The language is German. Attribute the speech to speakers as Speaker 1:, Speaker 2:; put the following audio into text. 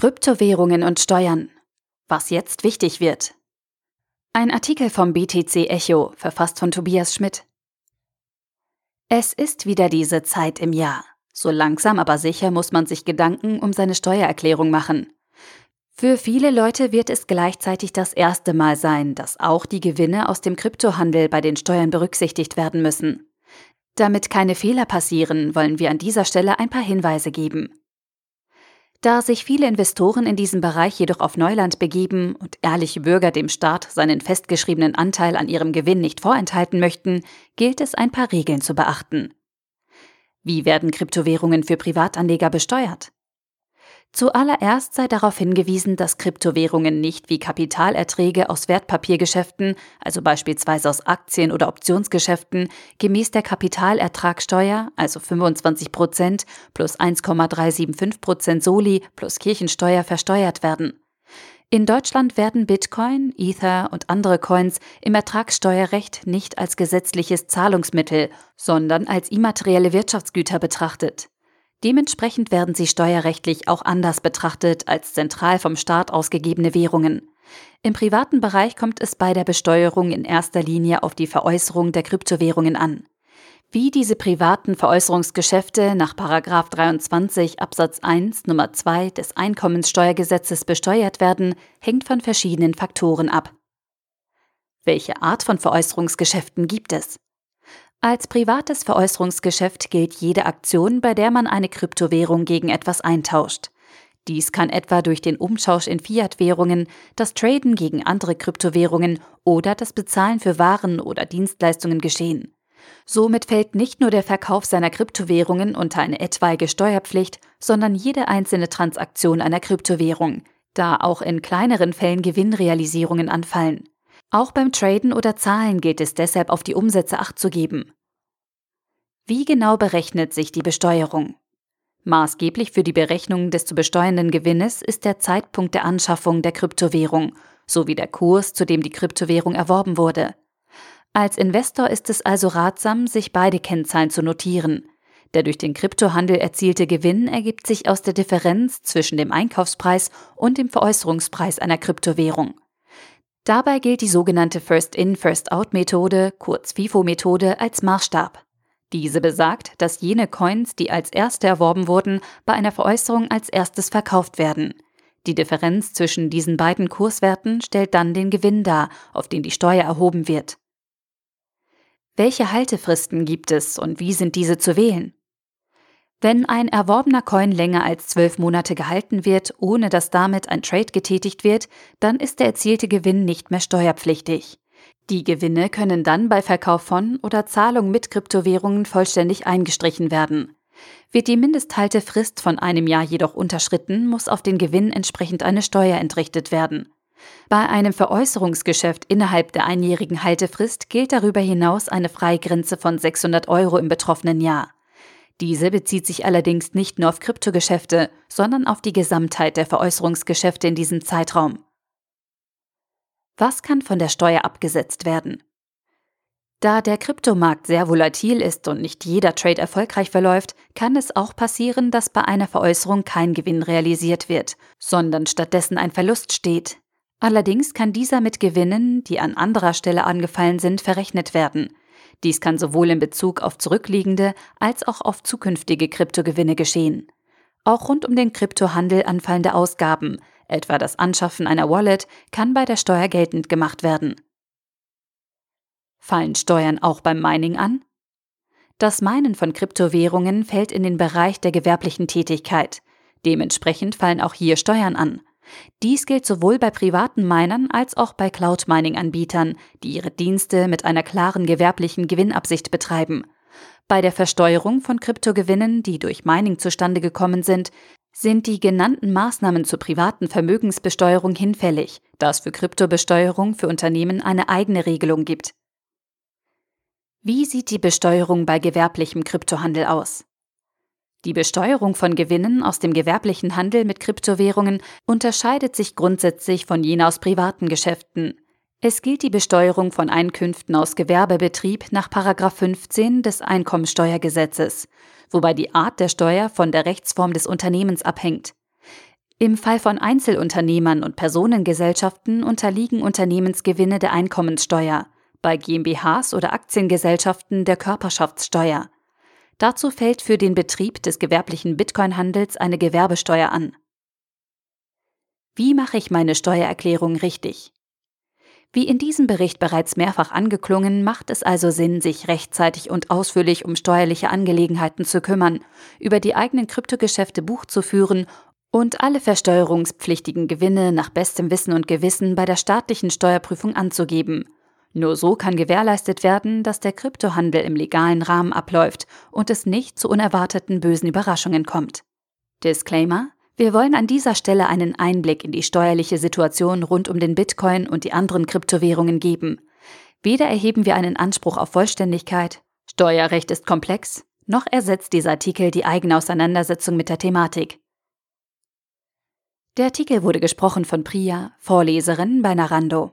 Speaker 1: Kryptowährungen und Steuern. Was jetzt wichtig wird. Ein Artikel vom BTC Echo, verfasst von Tobias Schmidt. Es ist wieder diese Zeit im Jahr. So langsam aber sicher muss man sich Gedanken um seine Steuererklärung machen. Für viele Leute wird es gleichzeitig das erste Mal sein, dass auch die Gewinne aus dem Kryptohandel bei den Steuern berücksichtigt werden müssen. Damit keine Fehler passieren, wollen wir an dieser Stelle ein paar Hinweise geben. Da sich viele Investoren in diesem Bereich jedoch auf Neuland begeben und ehrliche Bürger dem Staat seinen festgeschriebenen Anteil an ihrem Gewinn nicht vorenthalten möchten, gilt es ein paar Regeln zu beachten. Wie werden Kryptowährungen für Privatanleger besteuert? Zuallererst sei darauf hingewiesen, dass Kryptowährungen nicht wie Kapitalerträge aus Wertpapiergeschäften, also beispielsweise aus Aktien- oder Optionsgeschäften, gemäß der Kapitalertragssteuer, also 25 Prozent plus 1,375 Prozent Soli plus Kirchensteuer versteuert werden. In Deutschland werden Bitcoin, Ether und andere Coins im Ertragssteuerrecht nicht als gesetzliches Zahlungsmittel, sondern als immaterielle Wirtschaftsgüter betrachtet. Dementsprechend werden sie steuerrechtlich auch anders betrachtet als zentral vom Staat ausgegebene Währungen. Im privaten Bereich kommt es bei der Besteuerung in erster Linie auf die Veräußerung der Kryptowährungen an. Wie diese privaten Veräußerungsgeschäfte nach 23 Absatz 1 Nummer 2 des Einkommenssteuergesetzes besteuert werden, hängt von verschiedenen Faktoren ab. Welche Art von Veräußerungsgeschäften gibt es? Als privates Veräußerungsgeschäft gilt jede Aktion, bei der man eine Kryptowährung gegen etwas eintauscht. Dies kann etwa durch den Umtausch in Fiat-Währungen, das Traden gegen andere Kryptowährungen oder das Bezahlen für Waren oder Dienstleistungen geschehen. Somit fällt nicht nur der Verkauf seiner Kryptowährungen unter eine etwaige Steuerpflicht, sondern jede einzelne Transaktion einer Kryptowährung, da auch in kleineren Fällen Gewinnrealisierungen anfallen. Auch beim Traden oder Zahlen gilt es deshalb auf die Umsätze acht zu geben. Wie genau berechnet sich die Besteuerung? Maßgeblich für die Berechnung des zu besteuernden Gewinnes ist der Zeitpunkt der Anschaffung der Kryptowährung sowie der Kurs, zu dem die Kryptowährung erworben wurde. Als Investor ist es also ratsam, sich beide Kennzahlen zu notieren. Der durch den Kryptohandel erzielte Gewinn ergibt sich aus der Differenz zwischen dem Einkaufspreis und dem Veräußerungspreis einer Kryptowährung. Dabei gilt die sogenannte First-in, First-out-Methode, kurz FIFO-Methode, als Maßstab. Diese besagt, dass jene Coins, die als erste erworben wurden, bei einer Veräußerung als erstes verkauft werden. Die Differenz zwischen diesen beiden Kurswerten stellt dann den Gewinn dar, auf den die Steuer erhoben wird. Welche Haltefristen gibt es und wie sind diese zu wählen? Wenn ein erworbener Coin länger als zwölf Monate gehalten wird, ohne dass damit ein Trade getätigt wird, dann ist der erzielte Gewinn nicht mehr steuerpflichtig. Die Gewinne können dann bei Verkauf von oder Zahlung mit Kryptowährungen vollständig eingestrichen werden. Wird die Mindesthaltefrist von einem Jahr jedoch unterschritten, muss auf den Gewinn entsprechend eine Steuer entrichtet werden. Bei einem Veräußerungsgeschäft innerhalb der einjährigen Haltefrist gilt darüber hinaus eine Freigrenze von 600 Euro im betroffenen Jahr. Diese bezieht sich allerdings nicht nur auf Kryptogeschäfte, sondern auf die Gesamtheit der Veräußerungsgeschäfte in diesem Zeitraum. Was kann von der Steuer abgesetzt werden? Da der Kryptomarkt sehr volatil ist und nicht jeder Trade erfolgreich verläuft, kann es auch passieren, dass bei einer Veräußerung kein Gewinn realisiert wird, sondern stattdessen ein Verlust steht. Allerdings kann dieser mit Gewinnen, die an anderer Stelle angefallen sind, verrechnet werden. Dies kann sowohl in Bezug auf zurückliegende als auch auf zukünftige Kryptogewinne geschehen. Auch rund um den Kryptohandel anfallende Ausgaben, etwa das Anschaffen einer Wallet, kann bei der Steuer geltend gemacht werden. Fallen Steuern auch beim Mining an? Das Meinen von Kryptowährungen fällt in den Bereich der gewerblichen Tätigkeit. Dementsprechend fallen auch hier Steuern an. Dies gilt sowohl bei privaten Minern als auch bei Cloud-Mining-Anbietern, die ihre Dienste mit einer klaren gewerblichen Gewinnabsicht betreiben. Bei der Versteuerung von Kryptogewinnen, die durch Mining zustande gekommen sind, sind die genannten Maßnahmen zur privaten Vermögensbesteuerung hinfällig, da es für Kryptobesteuerung für Unternehmen eine eigene Regelung gibt. Wie sieht die Besteuerung bei gewerblichem Kryptohandel aus? Die Besteuerung von Gewinnen aus dem gewerblichen Handel mit Kryptowährungen unterscheidet sich grundsätzlich von jener aus privaten Geschäften. Es gilt die Besteuerung von Einkünften aus Gewerbebetrieb nach 15 des Einkommensteuergesetzes, wobei die Art der Steuer von der Rechtsform des Unternehmens abhängt. Im Fall von Einzelunternehmern und Personengesellschaften unterliegen Unternehmensgewinne der Einkommenssteuer, bei GmbHs oder Aktiengesellschaften der Körperschaftssteuer. Dazu fällt für den Betrieb des gewerblichen Bitcoin-Handels eine Gewerbesteuer an. Wie mache ich meine Steuererklärung richtig? Wie in diesem Bericht bereits mehrfach angeklungen, macht es also Sinn, sich rechtzeitig und ausführlich um steuerliche Angelegenheiten zu kümmern, über die eigenen Kryptogeschäfte Buch zu führen und alle versteuerungspflichtigen Gewinne nach bestem Wissen und Gewissen bei der staatlichen Steuerprüfung anzugeben. Nur so kann gewährleistet werden, dass der Kryptohandel im legalen Rahmen abläuft und es nicht zu unerwarteten bösen Überraschungen kommt. Disclaimer wir wollen an dieser Stelle einen Einblick in die steuerliche Situation rund um den Bitcoin und die anderen Kryptowährungen geben. Weder erheben wir einen Anspruch auf Vollständigkeit, Steuerrecht ist komplex, noch ersetzt dieser Artikel die eigene Auseinandersetzung mit der Thematik. Der Artikel wurde gesprochen von Priya, Vorleserin bei Narando.